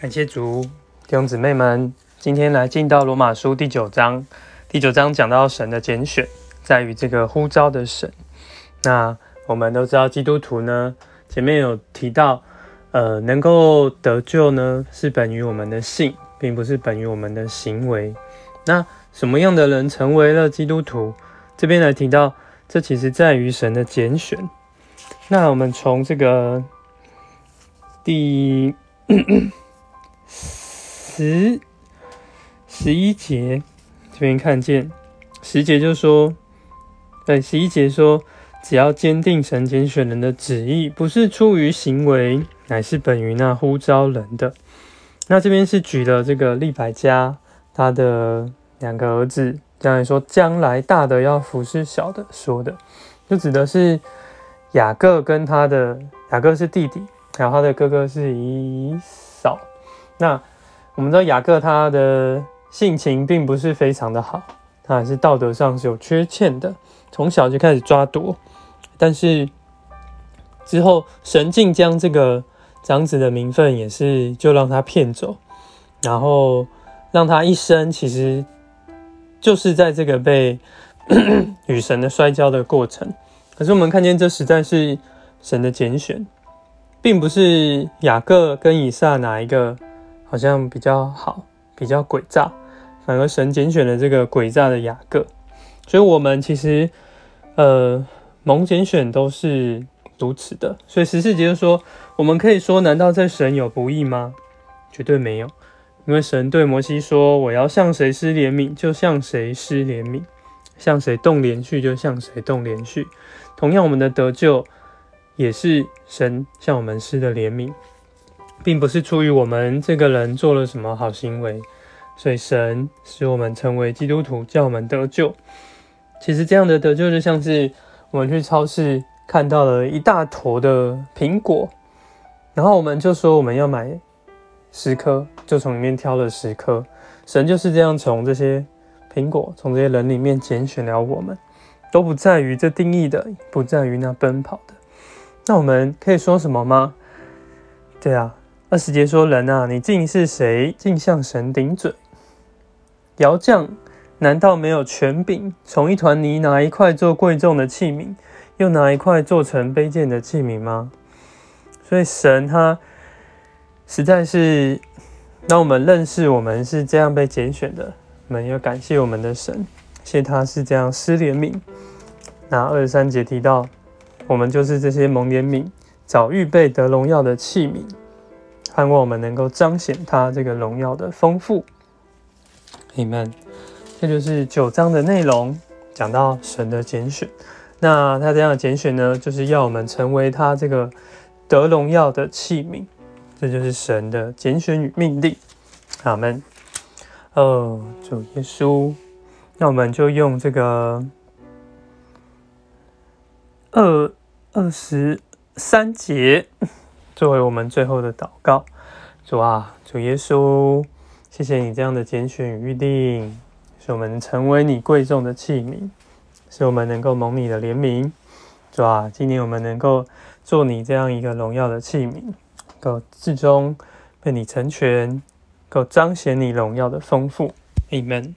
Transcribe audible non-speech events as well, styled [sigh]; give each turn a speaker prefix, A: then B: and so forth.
A: 感谢主，弟兄姊妹们，今天来进到罗马书第九章。第九章讲到神的拣选，在于这个呼召的神。那我们都知道，基督徒呢，前面有提到，呃，能够得救呢，是本于我们的信，并不是本于我们的行为。那什么样的人成为了基督徒？这边来提到，这其实在于神的拣选。那我们从这个第。十十一节这边看见十节就说，对十一节说，只要坚定神拣选人的旨意，不是出于行为，乃是本于那呼召人的。那这边是举了这个利百加他的两个儿子，这样说将来大的要服侍小的说的，就指的是雅各跟他的雅各是弟弟，然后他的哥哥是以扫。那我们知道雅各他的性情并不是非常的好，他还是道德上是有缺陷的，从小就开始抓夺。但是之后神竟将这个长子的名分也是就让他骗走，然后让他一生其实就是在这个被 [clears throat] 与神的摔跤的过程。可是我们看见这实在是神的拣选，并不是雅各跟以撒哪一个。好像比较好，比较诡诈，反而神拣选了这个诡诈的雅各，所以我们其实，呃，蒙拣选都是如此的。所以十四节就说，我们可以说，难道在神有不义吗？绝对没有，因为神对摩西说，我要向谁施怜悯，就向谁施怜悯；向谁动连续，就向谁动连续。同样，我们的得救也是神向我们施的怜悯。并不是出于我们这个人做了什么好行为，所以神使我们成为基督徒，叫我们得救。其实这样的得救就像是我们去超市看到了一大坨的苹果，然后我们就说我们要买十颗，就从里面挑了十颗。神就是这样从这些苹果，从这些人里面拣选了我们，都不在于这定义的，不在于那奔跑的。那我们可以说什么吗？对啊。二十节说：“人啊，你竟是谁？竟向神顶嘴？窑匠难道没有权柄，从一团泥拿一块做贵重的器皿，又拿一块做成卑贱的器皿吗？所以神他实在是让我们认识，我们是这样被拣选的。我们要感谢我们的神，谢他是这样施怜悯。那二十三节提到，我们就是这些蒙怜悯、早预备得荣耀的器皿。”盼望我们能够彰显他这个荣耀的丰富，Amen。这就是九章的内容，讲到神的拣选。那他这样的拣选呢，就是要我们成为他这个得荣耀的器皿。这就是神的拣选与命令。阿门。哦，主耶稣，那我们就用这个二二十三节。作为我们最后的祷告，主啊，主耶稣，谢谢你这样的拣选与预定，使我们成为你贵重的器皿，使我们能够蒙你的怜悯。主啊，今年我们能够做你这样一个荣耀的器皿，够至终被你成全，够彰显你荣耀的丰富。Amen。